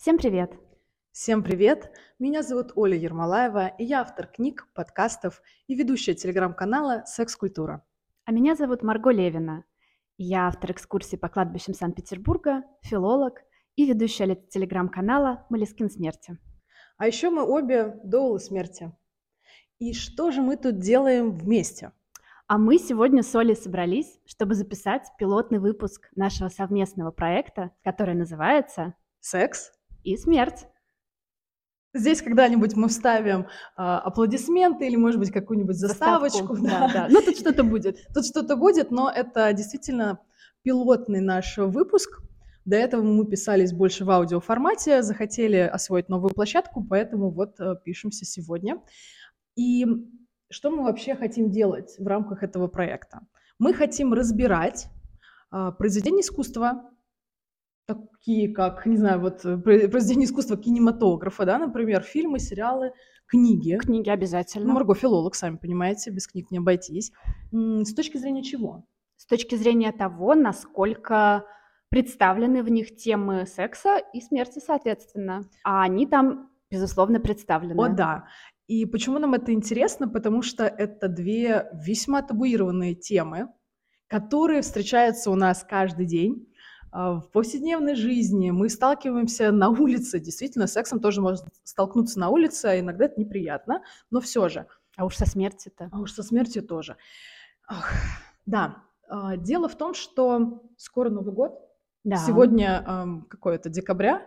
Всем привет! Всем привет! Меня зовут Оля Ермолаева, и я автор книг, подкастов и ведущая телеграм-канала «Секс-культура». А меня зовут Марго Левина. Я автор экскурсий по кладбищам Санкт-Петербурга, филолог и ведущая телеграм-канала «Малискин смерти». А еще мы обе доулы смерти. И что же мы тут делаем вместе? А мы сегодня с Олей собрались, чтобы записать пилотный выпуск нашего совместного проекта, который называется «Секс и смерть». Здесь когда-нибудь мы вставим а, аплодисменты или, может быть, какую-нибудь заставочку. Заставку, да, да. Ну, тут что-то будет. Тут что-то будет, но это действительно пилотный наш выпуск. До этого мы писались больше в аудиоформате, захотели освоить новую площадку, поэтому вот э, пишемся сегодня. И что мы вообще хотим делать в рамках этого проекта? Мы хотим разбирать а, произведения искусства, такие как, не знаю, вот э, произведения искусства кинематографа, да, например, фильмы, сериалы, книги. Книги обязательно. Ну, Марго филолог, сами понимаете, без книг не обойтись. С точки зрения чего? С точки зрения того, насколько представлены в них темы секса и смерти, соответственно. А они там, безусловно, представлены. О, да. И почему нам это интересно? Потому что это две весьма табуированные темы, которые встречаются у нас каждый день в повседневной жизни. Мы сталкиваемся на улице. Действительно, с сексом тоже можно столкнуться на улице, а иногда это неприятно, но все же. А уж со смертью-то. А уж со смертью тоже. Ах, да. А, дело в том, что скоро Новый год. Да. Сегодня эм, какое-то декабря,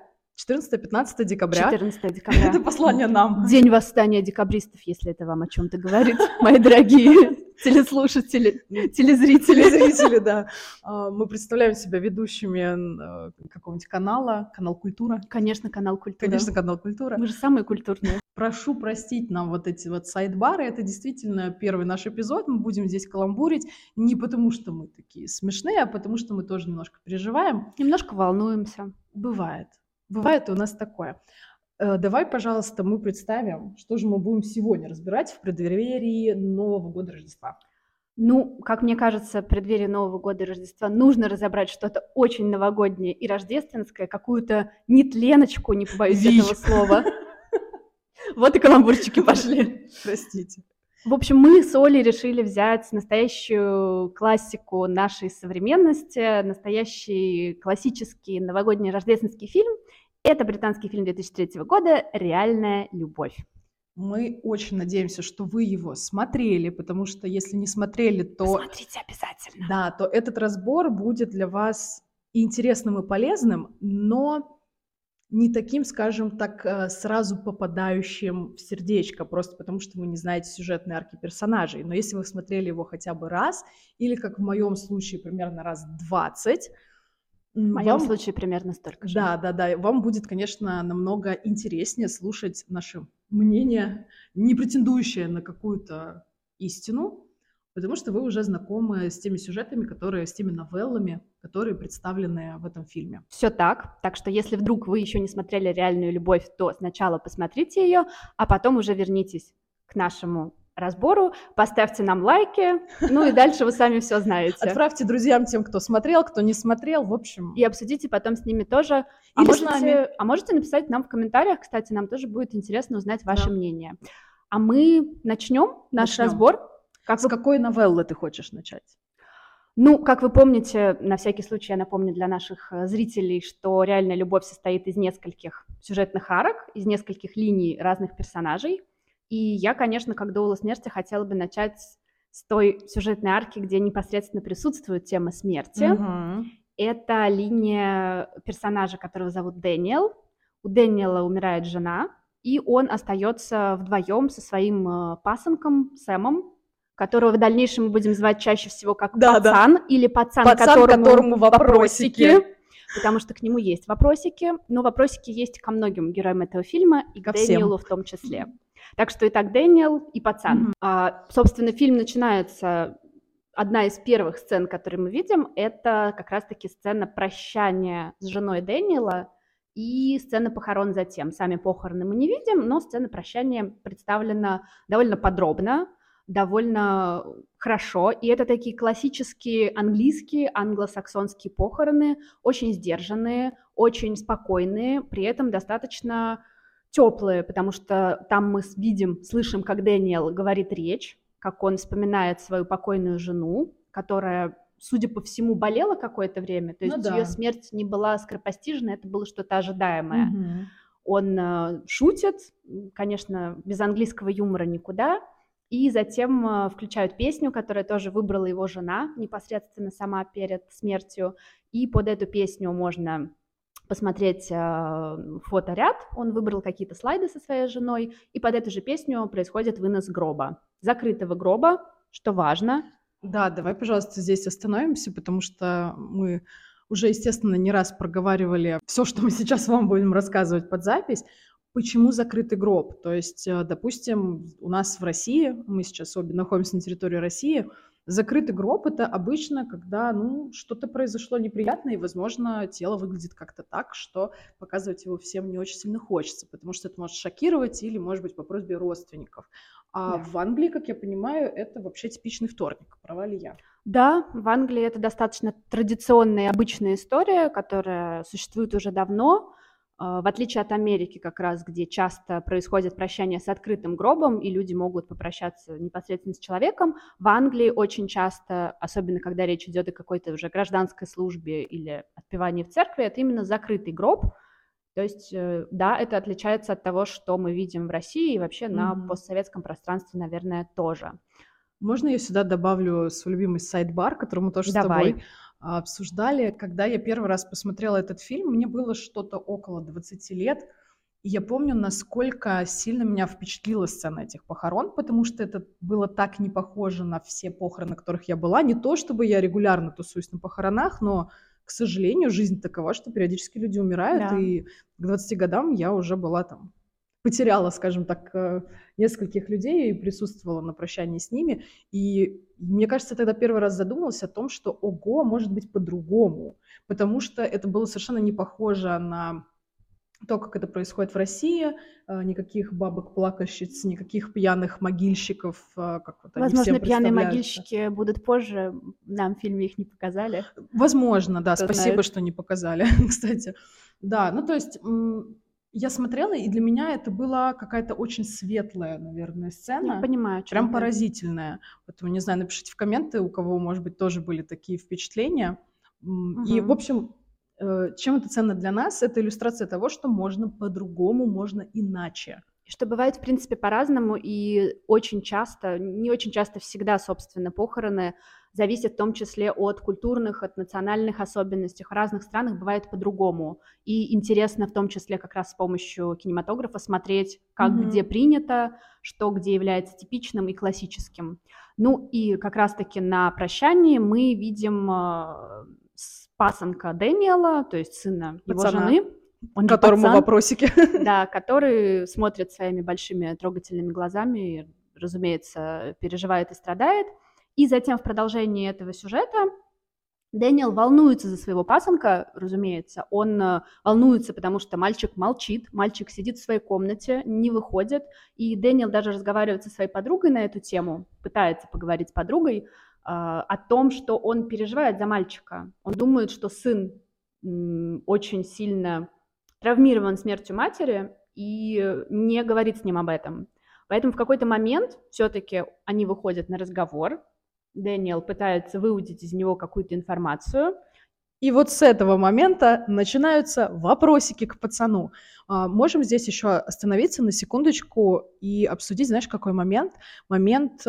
14-15 декабря. 14 декабря. Это послание нам. День восстания декабристов, если это вам о чем-то говорит, мои дорогие телеслушатели, телезрители. Телезрители, да. А, мы представляем себя ведущими э, какого-нибудь канала, канал «Культура». Конечно, канал «Культура». Конечно, канал «Культура». Мы же самые культурные. Прошу простить нам вот эти вот сайт-бары. Это действительно первый наш эпизод. Мы будем здесь каламбурить не потому, что мы такие смешные, а потому, что мы тоже немножко переживаем. Немножко волнуемся. Бывает. Бывает у нас такое. Э, давай, пожалуйста, мы представим, что же мы будем сегодня разбирать в преддверии Нового года Рождества. Ну, как мне кажется, в преддверии Нового года и Рождества нужно разобрать что-то очень новогоднее и рождественское, какую-то нетленочку, не побоюсь Ви. этого слова. Вот и каламбурчики пошли. Простите. В общем, мы с Олей решили взять настоящую классику нашей современности, настоящий классический новогодний рождественский фильм – это британский фильм 2003 года «Реальная любовь». Мы очень надеемся, что вы его смотрели, потому что если не смотрели, то... Смотрите обязательно. Да, то этот разбор будет для вас интересным и полезным, но не таким, скажем так, э, сразу попадающим в сердечко, просто потому что вы не знаете сюжетные арки персонажей. Но если вы смотрели его хотя бы раз, или, как в моем случае, примерно раз 20, в моем вам, случае примерно столько же. Да, да, да. Вам будет, конечно, намного интереснее слушать наше мнение, не претендующее на какую-то истину, потому что вы уже знакомы с теми сюжетами, которые, с теми новеллами, которые представлены в этом фильме. Все так. Так что если вдруг вы еще не смотрели «Реальную любовь», то сначала посмотрите ее, а потом уже вернитесь к нашему разбору, поставьте нам лайки, ну и дальше вы сами все знаете. Отправьте друзьям тем, кто смотрел, кто не смотрел, в общем. И обсудите потом с ними тоже. А можете, а можете написать нам в комментариях, кстати, нам тоже будет интересно узнать ваше да. мнение. А мы начнем наш начнем. разбор. Как с вы... какой новеллы ты хочешь начать? Ну, как вы помните, на всякий случай я напомню для наших э, зрителей, что реальная любовь состоит из нескольких сюжетных арок, из нескольких линий разных персонажей. И я, конечно, как Доула смерти, хотела бы начать с той сюжетной арки, где непосредственно присутствует тема смерти. Угу. Это линия персонажа, которого зовут Дэниел. У Дэниела умирает жена, и он остается вдвоем со своим э, пасынком Сэмом, которого в дальнейшем мы будем звать чаще всего как да, пацан да. или пацан, пацан которому, которому вопросики. вопросики. Потому что к нему есть вопросики, но вопросики есть ко многим героям этого фильма и ко к Дэниелу в том числе. Так что и так Дэниел, и пацан. Mm-hmm. А, собственно, фильм начинается одна из первых сцен, которые мы видим, это как раз-таки сцена прощания с женой Дэниела и сцена похорон затем. Сами похороны мы не видим, но сцена прощания представлена довольно подробно. довольно хорошо. И это такие классические английские, англосаксонские похороны, очень сдержанные, очень спокойные, при этом достаточно теплые, потому что там мы видим, слышим, как Дэниел говорит речь, как он вспоминает свою покойную жену, которая, судя по всему, болела какое-то время, то ну есть ну, да. ее смерть не была скоропостижна, это было что-то ожидаемое. Угу. Он э, шутит, конечно, без английского юмора никуда, и затем э, включают песню, которую тоже выбрала его жена непосредственно сама перед смертью, и под эту песню можно посмотреть э, фоторяд, он выбрал какие-то слайды со своей женой, и под эту же песню происходит вынос гроба, закрытого гроба, что важно. Да, давай, пожалуйста, здесь остановимся, потому что мы уже, естественно, не раз проговаривали все, что мы сейчас вам будем рассказывать под запись. Почему закрытый гроб? То есть, э, допустим, у нас в России, мы сейчас обе находимся на территории России, Закрытый гроб – это обычно, когда, ну, что-то произошло неприятное, и, возможно, тело выглядит как-то так, что показывать его всем не очень сильно хочется, потому что это может шокировать или, может быть, по просьбе родственников. А да. в Англии, как я понимаю, это вообще типичный вторник. Права ли я? Да, в Англии это достаточно традиционная и обычная история, которая существует уже давно. А, в отличие от Америки как раз, где часто происходит прощание с открытым гробом, и люди могут попрощаться непосредственно с человеком, в Англии очень часто, особенно когда речь идет о какой-то уже гражданской службе или отпевании в церкви, это именно закрытый гроб. То есть, э, да, это отличается от того, что мы видим в России и вообще mm-hmm. на постсоветском пространстве, наверное, тоже. Можно я сюда добавлю свой любимый сайт-бар, который мы тоже Давай. с тобой обсуждали. Когда я первый раз посмотрела этот фильм, мне было что-то около 20 лет. И я помню, насколько сильно меня впечатлила сцена этих похорон, потому что это было так не похоже на все похороны, на которых я была. Не то, чтобы я регулярно тусуюсь на похоронах, но, к сожалению, жизнь такова, что периодически люди умирают, да. и к 20 годам я уже была там потеряла, скажем так, э, нескольких людей и присутствовала на прощании с ними. И мне кажется, тогда первый раз задумалась о том, что ого, может быть по-другому, потому что это было совершенно не похоже на то, как это происходит в России, э, никаких бабок-плакальщиц, никаких пьяных могильщиков, э, как вот они Возможно, пьяные могильщики будут позже, нам в фильме их не показали. Возможно, да, Кто спасибо, знает. что не показали, кстати. Да, ну то есть я смотрела, и для меня это была какая-то очень светлая, наверное, сцена. Я понимаю. Прям ты. поразительная. Поэтому, не знаю, напишите в комменты, у кого, может быть, тоже были такие впечатления. Угу. И, в общем, э, чем это ценно для нас? Это иллюстрация того, что можно по-другому, можно иначе что бывает, в принципе, по-разному, и очень часто, не очень часто, всегда, собственно, похороны зависят в том числе от культурных, от национальных особенностей. В разных странах бывает по-другому. И интересно в том числе как раз с помощью кинематографа смотреть, как mm-hmm. где принято, что где является типичным и классическим. Ну и как раз-таки на прощании мы видим э, пасынка Дэниела, то есть сына Пацана. его жены, он которому пацан, вопросики. Да, который смотрит своими большими трогательными глазами и, разумеется, переживает и страдает. И затем в продолжении этого сюжета Дэниел волнуется за своего пасынка, разумеется. Он э, волнуется, потому что мальчик молчит, мальчик сидит в своей комнате, не выходит. И Дэниел даже разговаривает со своей подругой на эту тему, пытается поговорить с подругой э, о том, что он переживает за мальчика. Он думает, что сын э, очень сильно травмирован смертью матери и не говорит с ним об этом. Поэтому в какой-то момент все-таки они выходят на разговор, Дэниел пытается выудить из него какую-то информацию. И вот с этого момента начинаются вопросики к пацану. А, можем здесь еще остановиться на секундочку и обсудить, знаешь, какой момент? Момент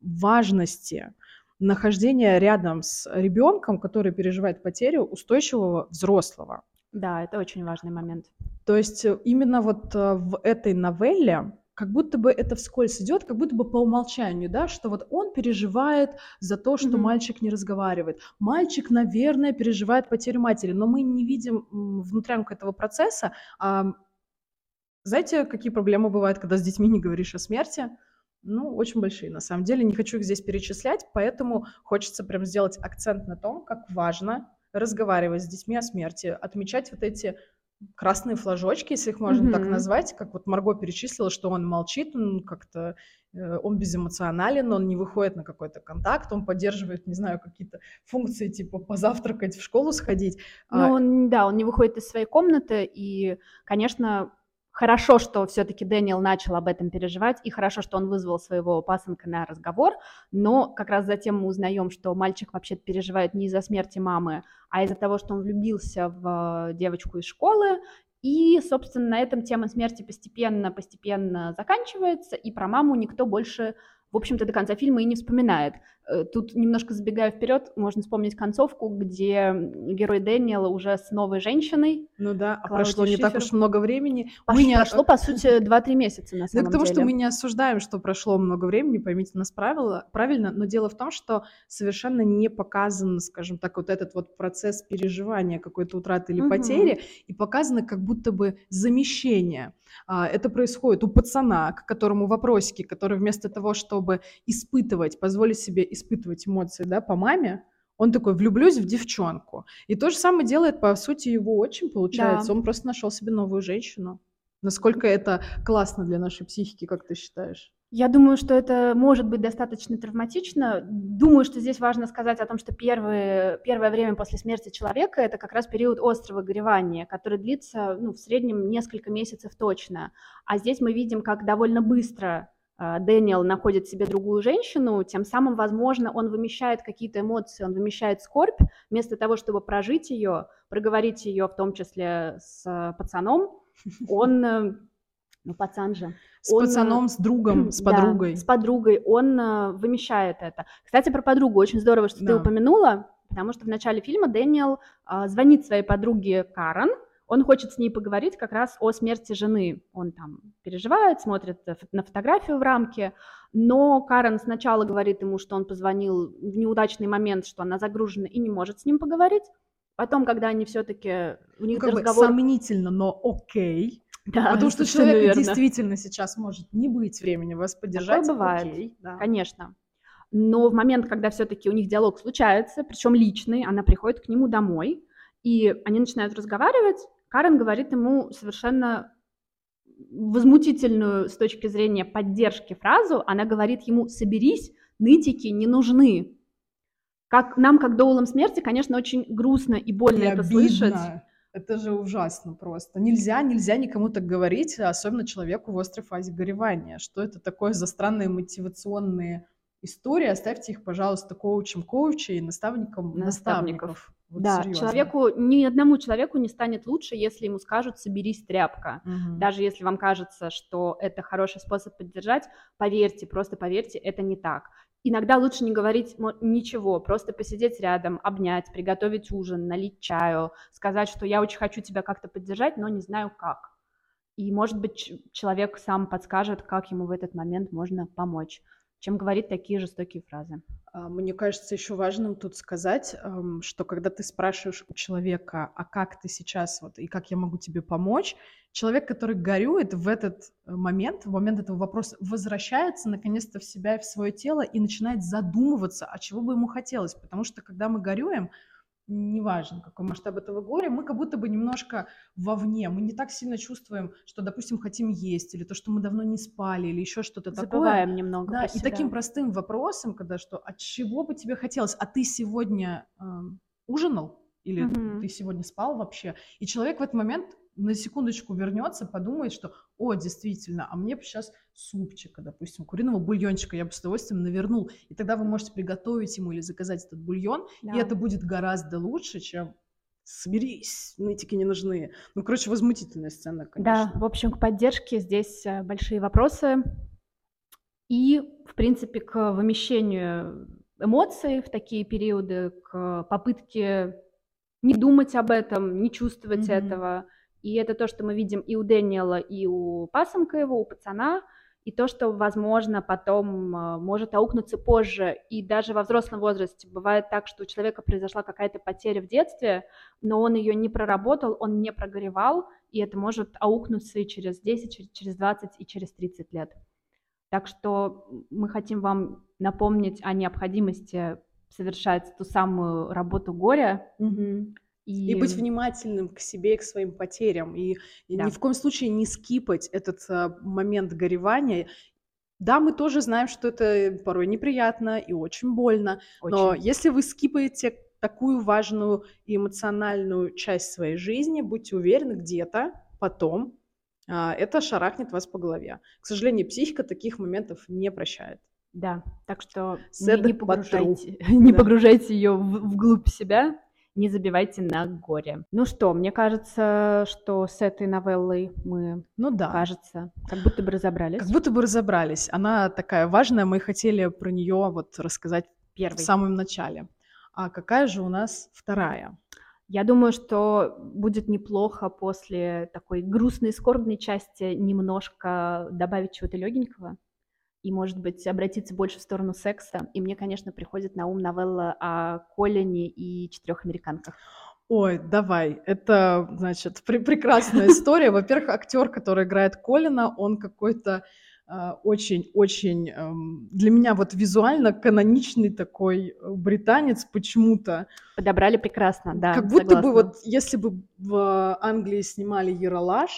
важности нахождения рядом с ребенком, который переживает потерю устойчивого взрослого. Да, это очень важный момент. То есть именно вот э, в этой новелле как будто бы это вскользь идет, как будто бы по умолчанию, да, что вот он переживает за то, что mm-hmm. мальчик не разговаривает. Мальчик, наверное, переживает потерю матери, но мы не видим внутрянку этого процесса. А, знаете, какие проблемы бывают, когда с детьми не говоришь о смерти? Ну, очень большие, на самом деле. Не хочу их здесь перечислять, поэтому хочется прям сделать акцент на том, как важно разговаривать с детьми о смерти, отмечать вот эти красные флажочки, если их можно mm-hmm. так назвать, как вот Марго перечислила, что он молчит, он как-то э, он безэмоционален, он не выходит на какой-то контакт, он поддерживает, не знаю, какие-то функции типа позавтракать, в школу сходить. Ну, а... он, да, он не выходит из своей комнаты, и, конечно, Хорошо, что все-таки Дэниел начал об этом переживать, и хорошо, что он вызвал своего пасынка на разговор, но как раз затем мы узнаем, что мальчик вообще переживает не из-за смерти мамы, а из-за того, что он влюбился в девочку из школы, и, собственно, на этом тема смерти постепенно-постепенно заканчивается, и про маму никто больше в общем-то, до конца фильма и не вспоминает. Э, тут немножко забегая вперед, можно вспомнить концовку, где герой Дэниела уже с новой женщиной. Ну да, а прошло Шифер. не так уж много времени. Пош... Мы не... Прошло, по сути, 2-3 месяца на самом да, потому деле. что мы не осуждаем, что прошло много времени, поймите нас правило, правильно, но дело в том, что совершенно не показан, скажем так, вот этот вот процесс переживания какой-то утраты или угу. потери, и показано как будто бы замещение. А, это происходит у пацана, к которому вопросики, который вместо того, чтобы испытывать, позволить себе испытывать эмоции да, по маме, он такой, влюблюсь в девчонку. И то же самое делает, по сути, его очень, получается. Да. Он просто нашел себе новую женщину. Насколько это классно для нашей психики, как ты считаешь? Я думаю, что это может быть достаточно травматично. Думаю, что здесь важно сказать о том, что первые, первое время после смерти человека это как раз период острого горевания, который длится ну, в среднем несколько месяцев точно. А здесь мы видим, как довольно быстро Дэниел находит себе другую женщину, тем самым, возможно, он вымещает какие-то эмоции, он вымещает скорбь, вместо того, чтобы прожить ее, проговорить ее в том числе с пацаном, он э, ну, пацан же. С он, пацаном, с другом, с подругой. Да, с подругой. Он вымещает это. Кстати, про подругу. Очень здорово, что да. ты упомянула, потому что в начале фильма Дэниел uh, звонит своей подруге Карен. Он хочет с ней поговорить как раз о смерти жены. Он там переживает, смотрит на фотографию в рамке, но Карен сначала говорит ему, что он позвонил в неудачный момент, что она загружена и не может с ним поговорить. Потом, когда они все-таки у них ну, как разговор... бы сомнительно, но окей. Да, Потому что человек верно. действительно сейчас может не быть времени вас поддержать. Такое бывает, окей, да. конечно. Но в момент, когда все-таки у них диалог случается, причем личный, она приходит к нему домой, и они начинают разговаривать, Карен говорит ему совершенно возмутительную с точки зрения поддержки фразу, она говорит ему «соберись, нытики не нужны». Как, нам, как доулам смерти, конечно, очень грустно и больно и это обидно. слышать. Это же ужасно просто. Нельзя, нельзя никому так говорить, особенно человеку в острой фазе горевания. Что это такое за странные мотивационные истории? Оставьте их, пожалуйста, коучем коучей и наставникам наставников. наставников. Вот да, серьезно. человеку, ни одному человеку не станет лучше, если ему скажут «соберись, тряпка». Угу. Даже если вам кажется, что это хороший способ поддержать, поверьте, просто поверьте, это не так. Иногда лучше не говорить ничего, просто посидеть рядом, обнять, приготовить ужин, налить чаю, сказать, что я очень хочу тебя как-то поддержать, но не знаю как. И, может быть, человек сам подскажет, как ему в этот момент можно помочь, чем говорить такие жестокие фразы. А, мне кажется, еще важным тут сказать, что когда ты спрашиваешь у человека, а как ты сейчас, вот, и как я могу тебе помочь, человек, который горюет в этот э, момент, в момент этого вопроса, возвращается наконец-то в себя и в свое тело и начинает задумываться, а чего бы ему хотелось. Потому что когда мы горюем, неважно, какой масштаб этого горя, мы как будто бы немножко вовне, мы не так сильно чувствуем, что, допустим, хотим есть, или то, что мы давно не спали, или еще что-то такое. Забываем немного Да, и себя. таким простым вопросом, когда что, от чего бы тебе хотелось, а ты сегодня э, ужинал? Или угу. ты сегодня спал вообще? И человек в этот момент на секундочку вернется, подумает, что, о, действительно, а мне бы сейчас супчика, допустим, куриного бульончика я бы с удовольствием навернул. И тогда вы можете приготовить ему или заказать этот бульон, да. и это будет гораздо лучше, чем соберись, нытики не нужны. Ну, короче, возмутительная сцена, конечно. Да, в общем, к поддержке здесь э, большие вопросы. И, в принципе, к вымещению эмоций в такие периоды, к попытке не думать об этом, не чувствовать mm-hmm. этого – и это то, что мы видим и у Дэниела, и у пасынка его, у пацана, и то, что, возможно, потом а, может аукнуться позже, и даже во взрослом возрасте. Бывает так, что у человека произошла какая-то потеря в детстве, но он ее не проработал, он не прогоревал, и это может аукнуться и через 10, через 20 и через 30 лет. Так что мы хотим вам напомнить о необходимости совершать ту самую работу горя, угу И... и быть внимательным к себе и к своим потерям. И, да. ни в коем случае не скипать этот а, момент горевания. Да, мы тоже знаем, что это порой неприятно и очень больно. Очень. Но если вы скипаете такую важную эмоциональную часть своей жизни, будьте уверены, где-то потом а, это шарахнет вас по голове. К сожалению, психика таких моментов не прощает. Да, так что не, не погружайте, не да. погружайте ее в, вглубь себя, не забивайте на горе. Ну что, мне кажется, что с этой новеллой мы, ну да, кажется, как будто бы разобрались. Как будто бы разобрались. Она такая важная, мы хотели про нее вот рассказать Первый. в самом начале. А какая же у нас вторая? Я думаю, что будет неплохо после такой грустной, скорбной части немножко добавить чего-то легенького и, может быть, обратиться больше в сторону секса. И мне, конечно, приходит на ум новелла о Колине и четырех американках. Ой, давай. Это, значит, пр- прекрасная история. Во-первых, актер, который играет Колина, он какой-то очень-очень а, эм, для меня вот визуально каноничный такой э, британец почему-то. Подобрали прекрасно, да. Как будто согласна. бы вот если бы в Англии снимали Яралаш,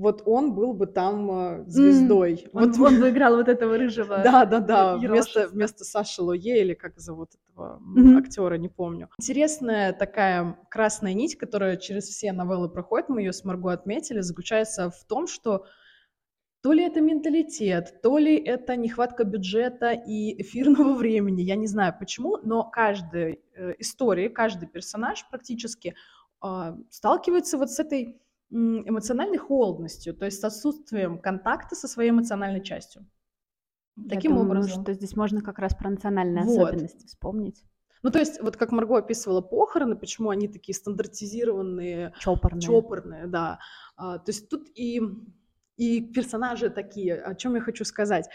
вот он был бы там э, звездой. Mm, вот он, он бы играл вот этого рыжего. Да, да, да. Вместо, вместо Саши Лое или как зовут этого mm-hmm. актера, не помню. Интересная такая красная нить, которая через все новеллы проходит, мы ее с Марго отметили, заключается в том, что то ли это менталитет, то ли это нехватка бюджета и эфирного времени, я не знаю почему, но каждой э, истории, каждый персонаж практически э, сталкивается вот с этой эмоциональной холодностью, то есть с отсутствием контакта со своей эмоциональной частью. Таким Я думаю, образом. что здесь можно как раз про национальные вот. особенности вспомнить. Ну, то есть, вот как Марго описывала похороны, почему они такие стандартизированные, чопорные, чопорные да. А, то есть тут и, и персонажи такие. О чем я хочу сказать?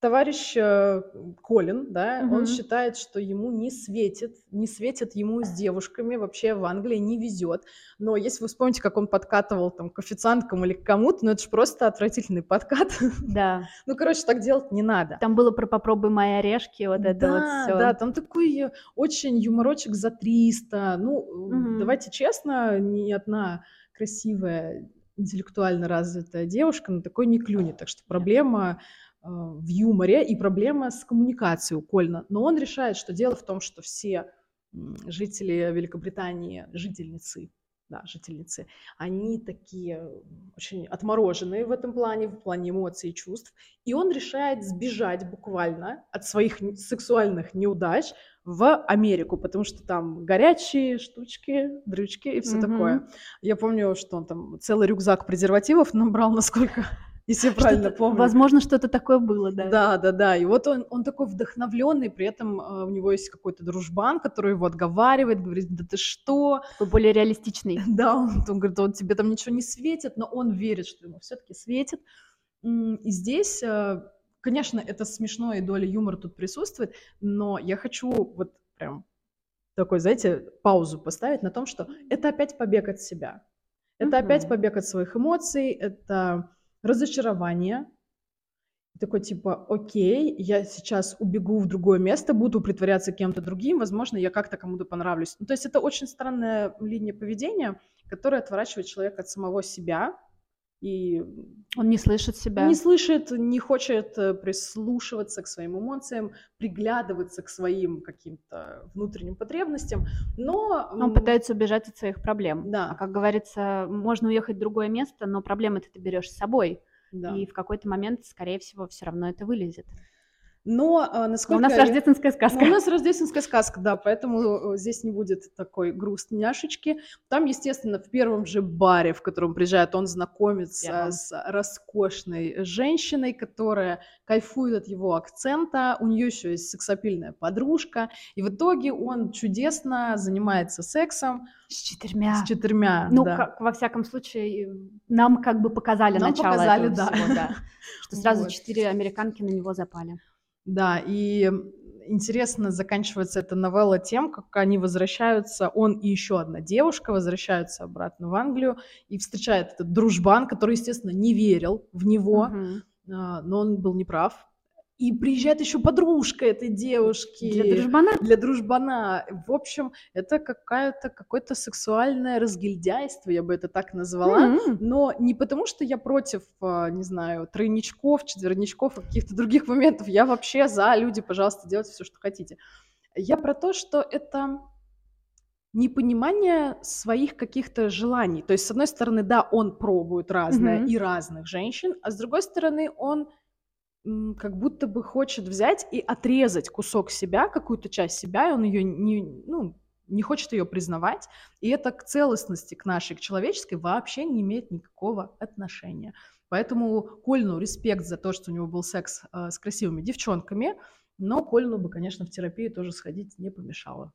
Товарищ э, Колин, да, угу. он считает, что ему не светит, не светит ему с девушками, вообще в Англии не везет. Но если вы вспомните, как он подкатывал там к официанткам или к кому-то, ну это же просто отвратительный подкат. Да. ну, короче, так делать не надо. Там было про «попробуй мои орешки», вот это да, вот все. Да, там такой очень юморочек за 300. Ну, угу. давайте честно, ни одна красивая интеллектуально развитая девушка на такой не клюнет. Так что проблема в юморе и проблема с коммуникацией у Кольна. Но он решает, что дело в том, что все жители Великобритании, жительницы, да, жительницы, они такие очень отмороженные в этом плане, в плане эмоций и чувств. И он решает сбежать буквально от своих сексуальных неудач в Америку, потому что там горячие штучки, дрючки и все mm-hmm. такое. Я помню, что он там целый рюкзак презервативов набрал, насколько если я правильно помню. Возможно, что-то такое было, да. Да, да, да. И вот он, он такой вдохновленный, при этом э, у него есть какой-то дружбан, который его отговаривает, говорит, да ты что? Такой более реалистичный. Да, он, он говорит, он тебе там ничего не светит, но он верит, что ему все-таки светит. И здесь, э, конечно, это смешно, и доля юмора тут присутствует, но я хочу вот прям такой, знаете, паузу поставить на том, что это опять побег от себя. Это mm-hmm. опять побег от своих эмоций, это разочарование, такой типа, окей, я сейчас убегу в другое место, буду притворяться кем-то другим, возможно, я как-то кому-то понравлюсь. Ну, то есть это очень странная линия поведения, которая отворачивает человека от самого себя, и он не слышит себя. Не слышит, не хочет э, прислушиваться к своим эмоциям, приглядываться к своим каким-то внутренним потребностям, но... Он пытается убежать от своих проблем. Да. А как говорится, можно уехать в другое место, но проблемы ты берешь с собой. Да. И в какой-то момент, скорее всего, все равно это вылезет. Но насколько... Но у нас рождественская сказка. Но у нас рождественская сказка, да, поэтому э, здесь не будет такой грустняшечки. Там, естественно, в первом же баре, в котором приезжает, он знакомится yeah. с роскошной женщиной, которая кайфует от его акцента. У нее еще есть сексапильная подружка. И в итоге он чудесно занимается сексом. С четырьмя. С четырьмя, Ну, да. как, во всяком случае, нам как бы показали нам начало показали, этого да. всего, да. Что сразу четыре американки на него запали. Да, и интересно заканчивается эта новелла тем, как они возвращаются, он и еще одна девушка возвращаются обратно в Англию и встречает этот дружбан, который, естественно, не верил в него, uh-huh. но он был неправ. И приезжает еще подружка этой девушки. Для дружбана? Для дружбана. В общем, это какая-то, какое-то сексуальное разгильдяйство, я бы это так назвала. Mm-hmm. Но не потому, что я против, а, не знаю, тройничков, четверничков и каких-то других моментов. Я вообще за люди, пожалуйста, делайте все, что хотите. Я про то, что это непонимание своих каких-то желаний. То есть, с одной стороны, да, он пробует разное mm-hmm. и разных женщин, а с другой стороны, он как будто бы хочет взять и отрезать кусок себя, какую-то часть себя, и он ее не, ну, не хочет ее признавать, и это к целостности, к нашей, к человеческой вообще не имеет никакого отношения. Поэтому Кольну респект за то, что у него был секс э, с красивыми девчонками, но Кольну бы, конечно, в терапию тоже сходить не помешало.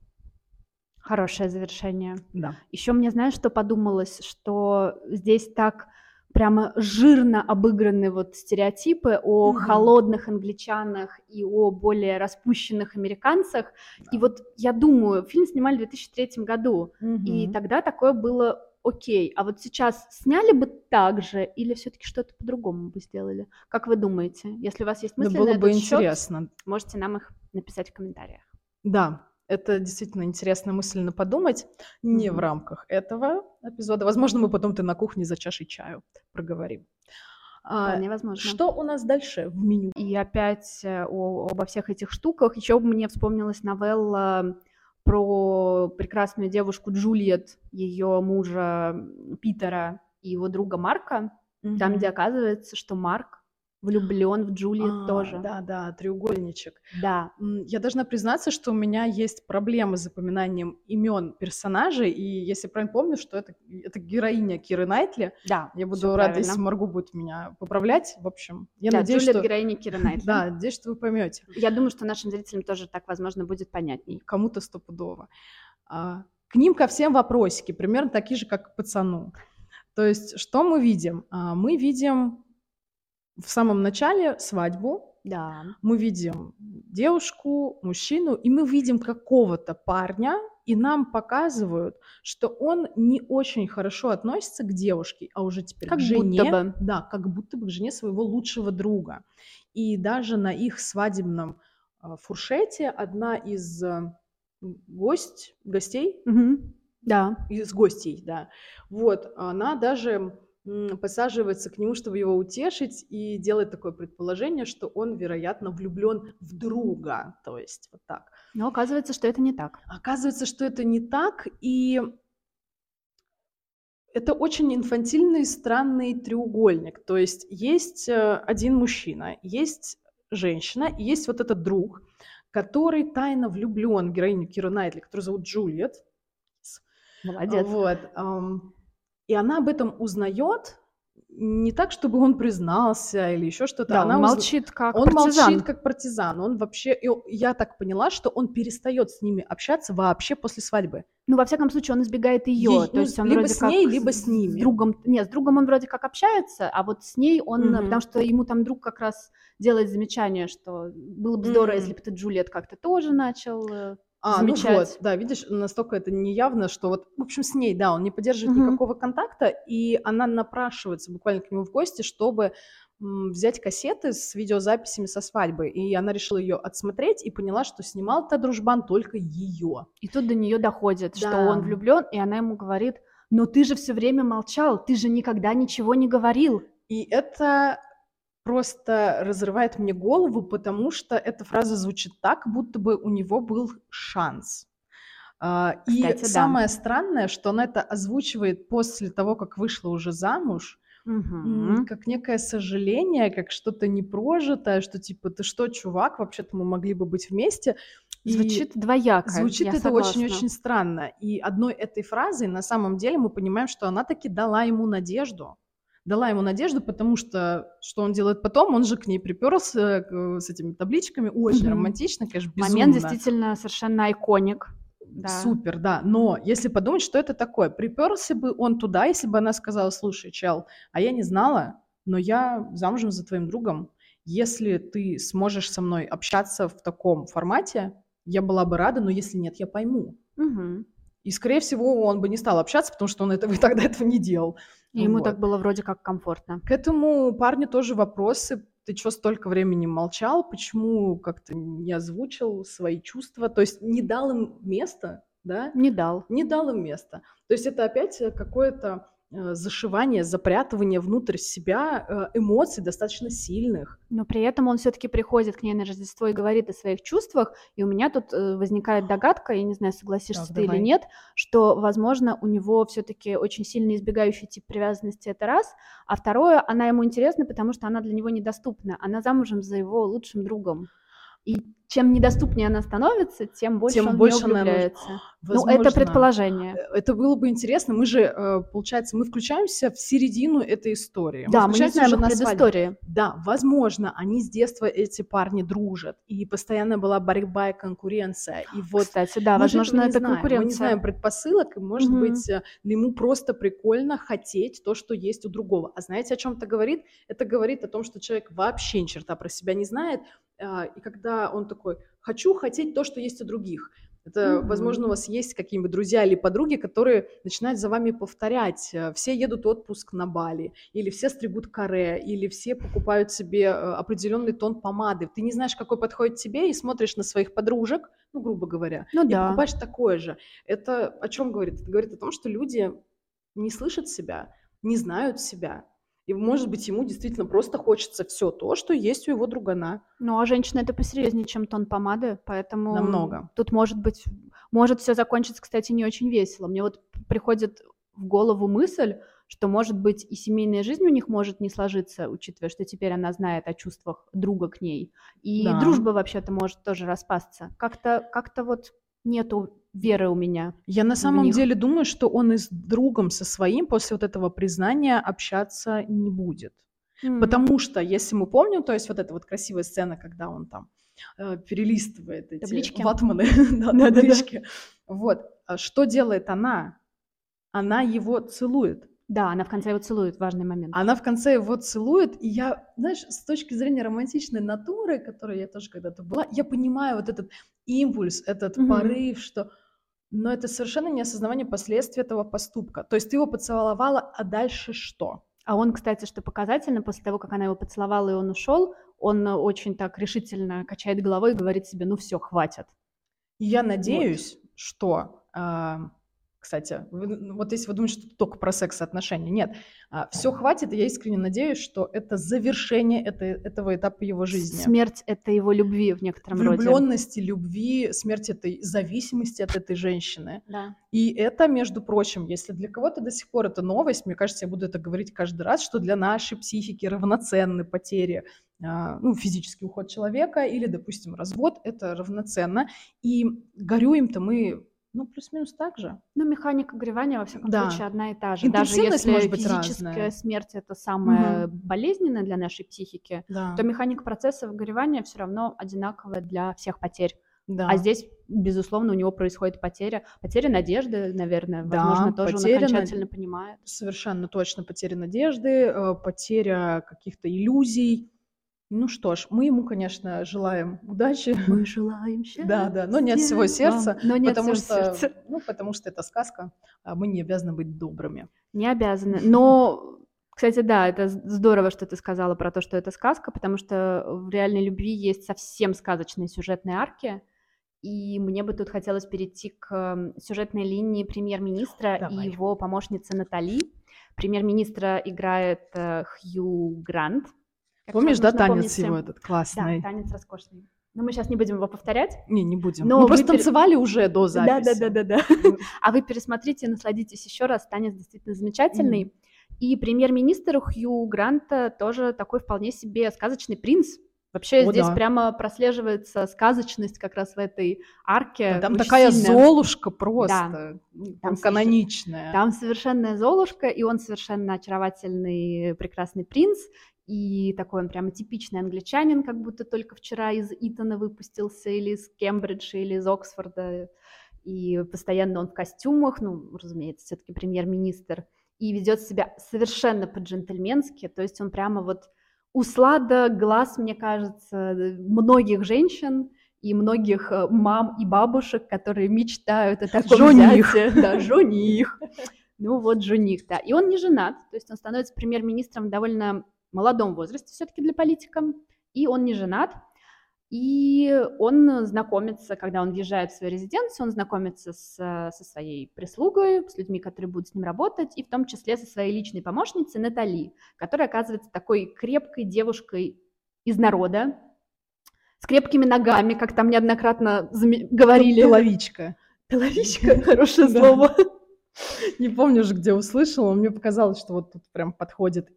Хорошее завершение. Да. Еще мне, знаешь, что подумалось, что здесь так прямо жирно обыграны вот стереотипы о mm-hmm. холодных англичанах и о более распущенных американцах. Да. И вот я думаю, фильм снимали в 2003 году, mm-hmm. и тогда такое было окей. А вот сейчас сняли бы так же или все-таки что-то по-другому бы сделали? Как вы думаете? Если у вас есть мысли да было на бы этот интересно. Счет, можете нам их написать в комментариях. Да, это действительно интересная мысль на подумать. Не mm-hmm. в рамках этого эпизода. Возможно, мы потом ты на кухне за чашей чаю проговорим. А, невозможно. Что у нас дальше в меню? И опять э, о, обо всех этих штуках. Еще мне вспомнилась новелла про прекрасную девушку Джульет, ее мужа Питера и его друга Марка, mm-hmm. там, где оказывается, что Марк влюблен в Джулиет а, тоже. Да, да, треугольничек. Да. Я должна признаться, что у меня есть проблемы с запоминанием имен персонажей, и если правильно помню, что это, это героиня Киры Найтли. Да. Я буду рада, правильно. если Маргу будет меня поправлять. В общем, я да, надеюсь, Джулиет что... героиня Киры Найтли. Да, надеюсь, что вы поймете. Я думаю, что нашим зрителям тоже так, возможно, будет понятней. Кому-то стопудово. А, к ним ко всем вопросики, примерно такие же, как к пацану. То есть, что мы видим? А, мы видим в самом начале свадьбу. Да. Мы видим девушку, мужчину, и мы видим какого-то парня, и нам показывают, что он не очень хорошо относится к девушке, а уже теперь как к жене. Будто бы. Да, как будто бы к жене своего лучшего друга. И даже на их свадебном а, фуршете одна из а, гость, гостей, угу. да. из гостей, да, вот, она даже посаживается к нему, чтобы его утешить, и делает такое предположение, что он, вероятно, влюблен в друга. То есть вот так. Но оказывается, что это не так. Оказывается, что это не так, и это очень инфантильный, странный треугольник. То есть есть э, один мужчина, есть женщина, и есть вот этот друг, который тайно влюблен в героиню Кира Найтли, которую зовут Джульет. Молодец. Вот. И она об этом узнает не так, чтобы он признался или еще что-то. Да, она он молчит как он партизан. молчит как партизан. Он вообще, я так поняла, что он перестает с ними общаться вообще после свадьбы. Ну, во всяком случае, он избегает ее. Ей, то ну, есть он либо вроде с как ней, либо с ними. С другом, нет, с другом он вроде как общается, а вот с ней он, mm-hmm. потому что ему там друг как раз делает замечание, что было бы здорово, mm-hmm. если бы ты Джульет как-то тоже начал э, а, замечать. ну вот, да, видишь, настолько это неявно, что вот, в общем, с ней, да, он не поддерживает угу. никакого контакта, и она напрашивается буквально к нему в гости, чтобы взять кассеты с видеозаписями со свадьбы, и она решила ее отсмотреть и поняла, что снимал-то дружбан только ее. И тут до нее доходит, да. что он влюблен, и она ему говорит, но ты же все время молчал, ты же никогда ничего не говорил. И это просто разрывает мне голову, потому что эта фраза звучит так, будто бы у него был шанс. А, Кстати, и да. самое странное, что она это озвучивает после того, как вышла уже замуж, угу. как некое сожаление, как что-то непрожитое, что типа ты что, чувак, вообще-то мы могли бы быть вместе. Звучит и двояко. Звучит это очень-очень странно. И одной этой фразой на самом деле мы понимаем, что она таки дала ему надежду дала ему надежду, потому что что он делает потом, он же к ней приперся с этими табличками, очень mm-hmm. романтично, конечно, безумно. Момент действительно совершенно иконик. Да. Супер, да. Но если подумать, что это такое, приперся бы он туда, если бы она сказала, слушай, чел, а я не знала, но я замужем за твоим другом. Если ты сможешь со мной общаться в таком формате, я была бы рада, но если нет, я пойму. Угу. И, скорее всего, он бы не стал общаться, потому что он этого и тогда этого не делал. И ему вот. так было вроде как комфортно. К этому парню тоже вопросы ты что столько времени молчал, почему как-то не озвучил свои чувства, то есть не дал им места, да? Не дал. Не дал им места. То есть это опять какое-то Э, зашивание, запрятывание внутрь себя э, эмоций достаточно сильных. Но при этом он все-таки приходит к ней на Рождество и говорит о своих чувствах, и у меня тут э, возникает догадка, я не знаю, согласишься так, ты давай. или нет, что, возможно, у него все-таки очень сильно избегающий тип привязанности, это раз, а второе, она ему интересна, потому что она для него недоступна, она замужем за его лучшим другом. И чем недоступнее она становится, тем больше тем он больше нее влюбляется. Ну, это предположение. Э, это было бы интересно. Мы же, э, получается, мы включаемся в середину этой истории. Да, мы, мы не знаем уже предыстории. Да, возможно, они с детства, эти парни, дружат. И постоянно была борьба и конкуренция. И вот Кстати, да, возможно, это знаем. конкуренция. Мы не знаем предпосылок, и, может угу. быть, э, ему просто прикольно хотеть то, что есть у другого. А знаете, о чем это говорит? Это говорит о том, что человек вообще ни черта про себя не знает, и когда он такой, хочу хотеть то, что есть у других. Это, mm-hmm. возможно, у вас есть какие-нибудь друзья или подруги, которые начинают за вами повторять. Э, все едут в отпуск на Бали, или все стригут каре, или все покупают себе э, определенный тон помады. Ты не знаешь, какой подходит тебе, и смотришь на своих подружек, ну, грубо говоря, ну, и да. покупаешь такое же. Это о чем говорит? Это говорит о том, что люди не слышат себя, не знают себя, и, может быть, ему действительно просто хочется все то, что есть у его другана. Ну, а женщина это посерьезнее, чем тон помады, поэтому... Намного. Тут может быть... Может все закончиться, кстати, не очень весело. Мне вот приходит в голову мысль, что, может быть, и семейная жизнь у них может не сложиться, учитывая, что теперь она знает о чувствах друга к ней. И да. дружба вообще-то может тоже распасться. Как-то как вот нету веры у меня. Я на самом деле думаю, что он и с другом со своим после вот этого признания общаться не будет. Mm-hmm. Потому что, если мы помним, то есть вот эта вот красивая сцена, когда он там э, перелистывает эти таблички. ватманы, да, таблички. Вот. А что делает она? Она его целует. Да, она в конце его целует, важный момент. Она в конце его целует, и я, знаешь, с точки зрения романтичной натуры, которой я тоже когда-то была, я понимаю вот этот импульс, этот угу. порыв, что... Но это совершенно не осознавание последствий этого поступка. То есть ты его поцеловала, а дальше что? А он, кстати, что показательно, после того, как она его поцеловала и он ушел, он очень так решительно качает головой и говорит себе, ну все, хватит. Я надеюсь, вот. что э, кстати. Вы, ну, вот если вы думаете, что это только про секс-отношения. Нет. А, все хватит, и я искренне надеюсь, что это завершение это, этого этапа его жизни. Смерть — это его любви в некотором роде. Влюбленности, любви, смерть этой зависимости от этой женщины. Да. И это, между прочим, если для кого-то до сих пор это новость, мне кажется, я буду это говорить каждый раз, что для нашей психики равноценны потери а, ну, физический уход человека или, допустим, развод, это равноценно. И горюем-то мы ну, плюс-минус так же. Ну, механика горевания, во всяком да. случае, одна и та же. Даже если может быть физическая разная. смерть это самое угу. болезненное для нашей психики, да. то механика процесса горевания все равно одинаковая для всех потерь. Да. А здесь, безусловно, у него происходит потеря. Потеря надежды, наверное, да, возможно, тоже он окончательно на... понимает. Совершенно точно потеря надежды, э, потеря каких-то иллюзий. Ну что ж, мы ему, конечно, желаем удачи. Мы желаем счастья. Да, да, но не от всего сердца, но не потому от всего что, сердца. ну, потому что это сказка, а мы не обязаны быть добрыми. Не обязаны, но, кстати, да, это здорово, что ты сказала про то, что это сказка, потому что в реальной любви есть совсем сказочные сюжетные арки, и мне бы тут хотелось перейти к сюжетной линии премьер-министра и его помощницы Натали. Премьер-министра играет э, Хью Грант, Помнишь, да, танец помните? его этот классный? Да, танец роскошный. Но мы сейчас не будем его повторять. Не, не будем. Но мы просто пере... танцевали уже до записи. Да, да, да, да, да. А вы пересмотрите, насладитесь еще раз. Танец действительно замечательный. Mm. И премьер-министр Хью Гранта тоже такой вполне себе сказочный принц. Вообще О, здесь да. прямо прослеживается сказочность как раз в этой арке. Да, там такая сильная. золушка просто, да. там каноничная. Там совершенная золушка, и он совершенно очаровательный, прекрасный принц. И такой он прямо типичный англичанин, как будто только вчера из Итона выпустился, или из Кембриджа, или из Оксфорда. И постоянно он в костюмах, ну, разумеется, все-таки премьер-министр, и ведет себя совершенно по-джентльменски, то есть он прямо вот услада глаз, мне кажется, многих женщин, и многих э, мам и бабушек, которые мечтают о таком жених. взятии. Да, жених. Ну вот жених, да. И он не женат, то есть он становится премьер-министром довольно молодом возрасте все-таки для политика, и он не женат, и он знакомится, когда он въезжает в свою резиденцию, он знакомится с, со своей прислугой, с людьми, которые будут с ним работать, и в том числе со своей личной помощницей Натали, которая оказывается такой крепкой девушкой из народа, с крепкими ногами, как там неоднократно говорили. Половичка. Половичка, хорошее слово. Не помню же, где услышала, мне показалось, что вот тут прям подходит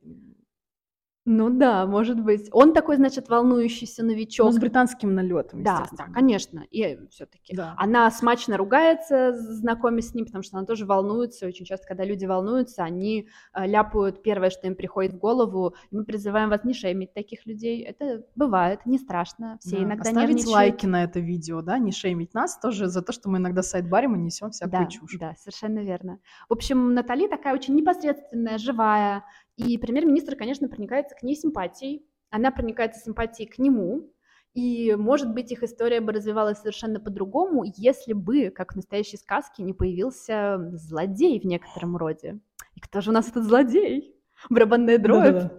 ну да, может быть. Он такой, значит, волнующийся новичок. Ну, с британским налетом, Да, да, конечно. И все-таки. Да. Она смачно ругается, знакомясь с ним, потому что она тоже волнуется. Очень часто, когда люди волнуются, они э, ляпают первое, что им приходит в голову. И мы призываем вас не шеймить таких людей. Это бывает, не страшно. Все да. иногда Оставить нервничают. лайки на это видео, да, не шеймить нас тоже за то, что мы иногда сайт-барим и несем всякую да, чушь. Да, совершенно верно. В общем, Натали такая очень непосредственная, живая, и премьер-министр, конечно, проникается к ней симпатией, она проникается симпатией к нему, и, может быть, их история бы развивалась совершенно по-другому, если бы, как в настоящей сказке, не появился злодей в некотором роде. И кто же у нас этот злодей? Барабанная дробь. Да-да-да.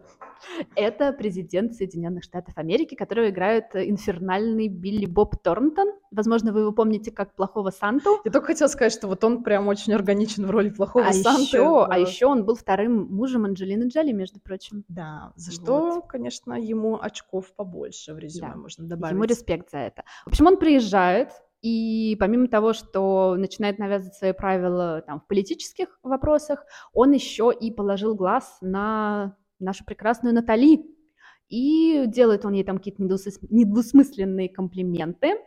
Это президент Соединенных Штатов Америки, которого играет инфернальный Билли Боб Торнтон. Возможно, вы его помните как плохого Санту. Я только хотела сказать, что вот он прям очень органичен в роли плохого а Санты. Еще, да. А еще он был вторым мужем Анджелины Джоли, между прочим. Да, за что, вот. конечно, ему очков побольше в резюме да. можно добавить. Ему респект за это. В общем, он приезжает, и помимо того, что начинает навязывать свои правила там, в политических вопросах, он еще и положил глаз на нашу прекрасную Натали. И делает он ей там какие-то недвусмысленные комплименты.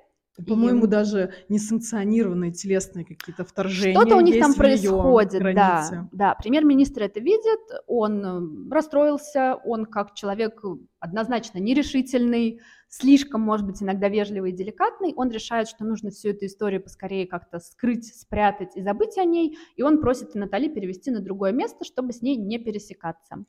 По-моему, и... даже несанкционированные телесные какие-то вторжения. Что-то у них там происходит, да. Да, премьер-министр это видит, он э, расстроился, он как человек однозначно нерешительный, слишком, может быть, иногда вежливый и деликатный, он решает, что нужно всю эту историю поскорее как-то скрыть, спрятать и забыть о ней, и он просит Натали перевести на другое место, чтобы с ней не пересекаться.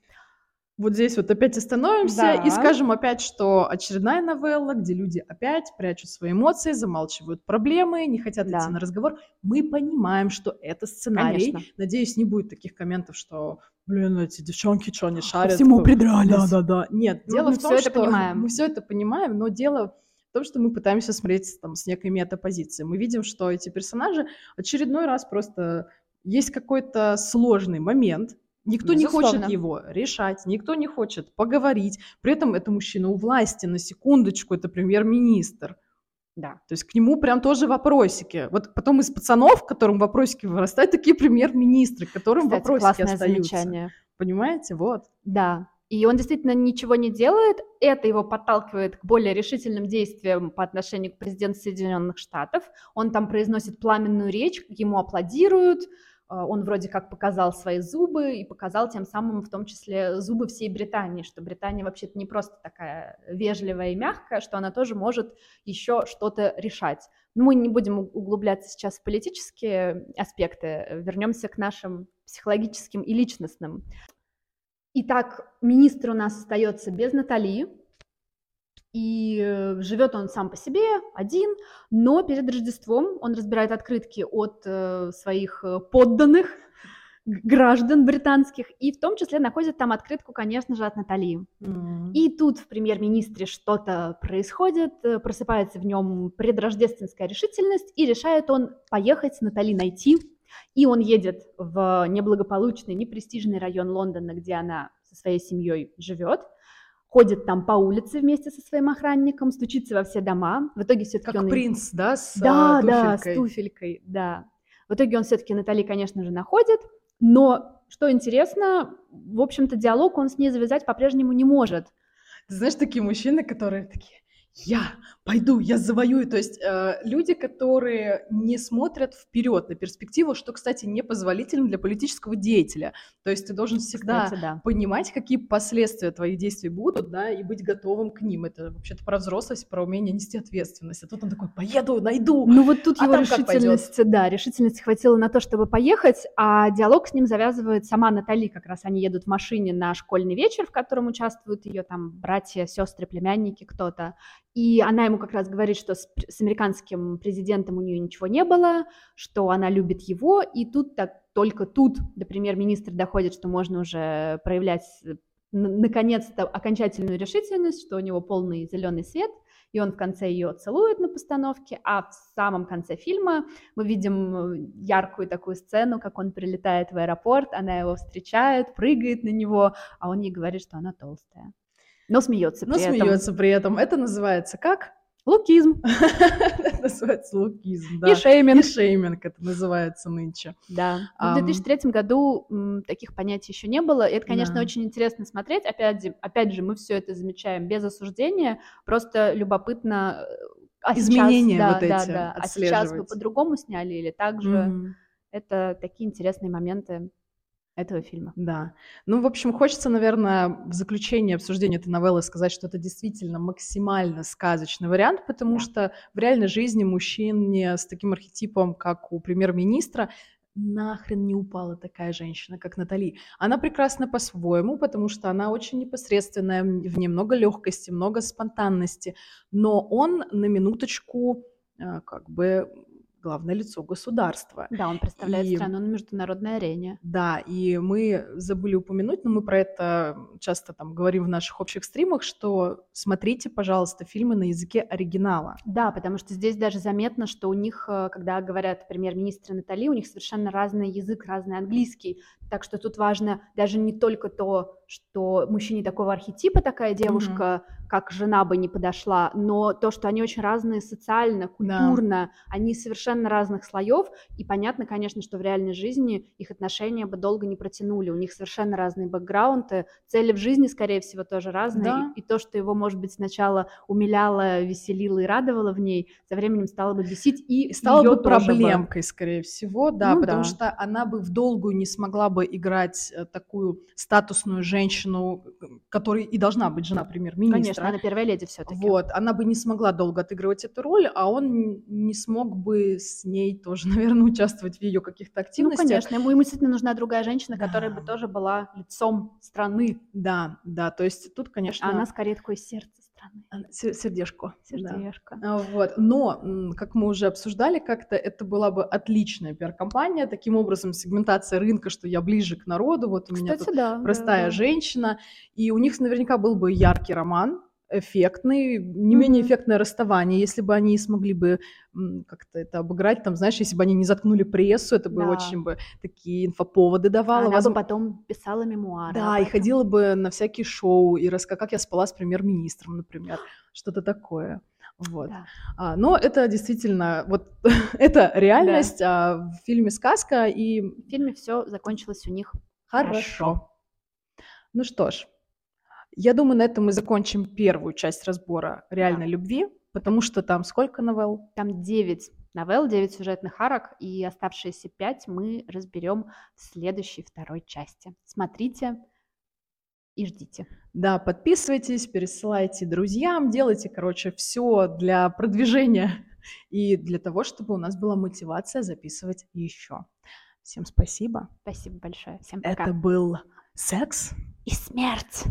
Вот здесь вот опять остановимся да. и скажем опять, что очередная новелла, где люди опять прячут свои эмоции, замалчивают проблемы, не хотят да. идти на разговор. Мы понимаем, что это сценарий. Конечно. Надеюсь, не будет таких комментов, что, блин, эти девчонки что, не шарят? Всему придрались. Да, да, да. Нет, ну, дело мы в том, все что это понимаем. мы все это понимаем, но дело в том, что мы пытаемся смотреть там с некой метапозиции. Мы видим, что эти персонажи очередной раз просто есть какой-то сложный момент, Никто Безусловно. не хочет его решать, никто не хочет поговорить. При этом это мужчина у власти, на секундочку, это премьер-министр. Да. То есть к нему прям тоже вопросики. Вот потом из пацанов, которым вопросики вырастают, такие премьер-министры, которым Кстати, вопросики остаются. Замечание. Понимаете? Вот. Да. И он действительно ничего не делает. Это его подталкивает к более решительным действиям по отношению к президенту Соединенных Штатов. Он там произносит пламенную речь, ему аплодируют, он вроде как показал свои зубы и показал тем самым в том числе зубы всей Британии, что Британия вообще-то не просто такая вежливая и мягкая, что она тоже может еще что-то решать. Но мы не будем углубляться сейчас в политические аспекты, вернемся к нашим психологическим и личностным. Итак, министр у нас остается без Натали, и э, живет он сам по себе, один, но перед Рождеством он разбирает открытки от э, своих э, подданных, граждан британских, и в том числе находит там открытку, конечно же, от Натали. Mm. И тут в премьер-министре что-то происходит, просыпается в нем предрождественская решительность, и решает он поехать Натали найти. И он едет в неблагополучный, непрестижный район Лондона, где она со своей семьей живет ходит там по улице вместе со своим охранником, стучится во все дома. В итоге все-таки как он... принц, да, с да, туфелькой. да, с туфелькой, да. В итоге он все-таки Натали, конечно же, находит, но что интересно, в общем-то, диалог он с ней завязать по-прежнему не может. Ты знаешь, такие мужчины, которые такие, я пойду, я завоюю. То есть э, люди, которые не смотрят вперед на перспективу, что, кстати, непозволительно для политического деятеля. То есть ты должен всегда кстати, да. понимать, какие последствия твоих действий будут, да, и быть готовым к ним. Это вообще-то про взрослость, про умение нести ответственность. А тут он такой, поеду, найду. Ну вот тут а его решительность, да, решительность хватило на то, чтобы поехать, а диалог с ним завязывает сама Натали, как раз они едут в машине на школьный вечер, в котором участвуют ее там братья, сестры, племянники, кто-то. И она ему как раз говорит, что с, с американским президентом у нее ничего не было, что она любит его, и тут так, только тут до премьер-министра доходит, что можно уже проявлять наконец-то окончательную решительность, что у него полный зеленый свет, и он в конце ее целует на постановке, а в самом конце фильма мы видим э, яркую такую сцену, как он прилетает в аэропорт, она его встречает, прыгает на него, а он ей говорит, что она толстая. Но смеется Но при этом. смеется при этом. Это называется как? Лукизм. Это называется лукизм, да. И шейминг. И шейминг это называется нынче. Да. В 2003 году таких понятий еще не было. И это, конечно, очень интересно смотреть. Опять же, опять же, мы все это замечаем без осуждения. Просто любопытно э, а изменения сейчас, вот да, эти да, да. А сейчас вы по-другому сняли или так же? Это такие интересные моменты этого фильма. Да. Ну, в общем, хочется, наверное, в заключение обсуждения этой новеллы сказать, что это действительно максимально сказочный вариант, потому да. что в реальной жизни мужчине с таким архетипом, как у премьер-министра, нахрен не упала такая женщина, как Натали. Она прекрасна по-своему, потому что она очень непосредственная, в ней много легкости, много спонтанности, но он на минуточку э, как бы главное лицо государства. Да, он представляет и, страну на международной арене. Да, и мы забыли упомянуть, но мы про это часто там говорим в наших общих стримах, что смотрите, пожалуйста, фильмы на языке оригинала. Да, потому что здесь даже заметно, что у них, э, когда говорят премьер-министр Натали, у них совершенно разный язык, разный английский. Так что тут важно даже не только то, что мужчине такого архетипа такая девушка, mm-hmm. как жена бы не подошла, но то, что они очень разные социально, культурно, да. они совершенно разных слоев, и понятно, конечно, что в реальной жизни их отношения бы долго не протянули, у них совершенно разные бэкграунды, цели в жизни, скорее всего, тоже разные, да. и, и то, что его, может быть, сначала умиляло, веселило и радовало в ней, со временем стало бы бесить, и, стало бы проблемкой, бы. скорее всего, да, ну, потому да. что она бы в долгую не смогла бы играть э, такую статусную женщину, которой и должна быть жена премьер-министра. Конечно, она первая леди все-таки. Вот, она бы не смогла долго отыгрывать эту роль, а он не смог бы с ней тоже, наверное, участвовать в ее каких-то ну, активностях. Ну, конечно, ему, ему действительно нужна другая женщина, да. которая бы тоже была лицом страны. Да, да, то есть тут, конечно... А она скорее такое сердце страны. Сердежко. Сердежко. Да. Вот. Но, как мы уже обсуждали как-то, это была бы отличная пиар-компания. Таким образом, сегментация рынка, что я ближе к народу, вот у Кстати, меня тут да, простая да, да. женщина. И у них наверняка был бы яркий роман, эффектный, не mm-hmm. менее эффектное расставание, если бы они смогли бы как-то это обыграть, там, знаешь, если бы они не заткнули прессу, это бы да. очень бы такие инфоповоды давало. Она Возможно... бы потом писала мемуары. Да, и ходила бы на всякие шоу, и раска... как я спала с премьер-министром, например, что-то такое. Вот. Да. А, но это действительно, вот это реальность, да. а в фильме сказка и... В фильме все закончилось у них хорошо. хорошо. Ну что ж, я думаю, на этом мы закончим первую часть разбора реальной да. любви, потому что там сколько новелл? Там 9 новелл, 9 сюжетных арок, и оставшиеся 5 мы разберем в следующей второй части. Смотрите и ждите. Да, подписывайтесь, пересылайте друзьям, делайте, короче, все для продвижения и для того, чтобы у нас была мотивация записывать еще. Всем спасибо. Спасибо большое. Всем пока. Это был секс и смерть.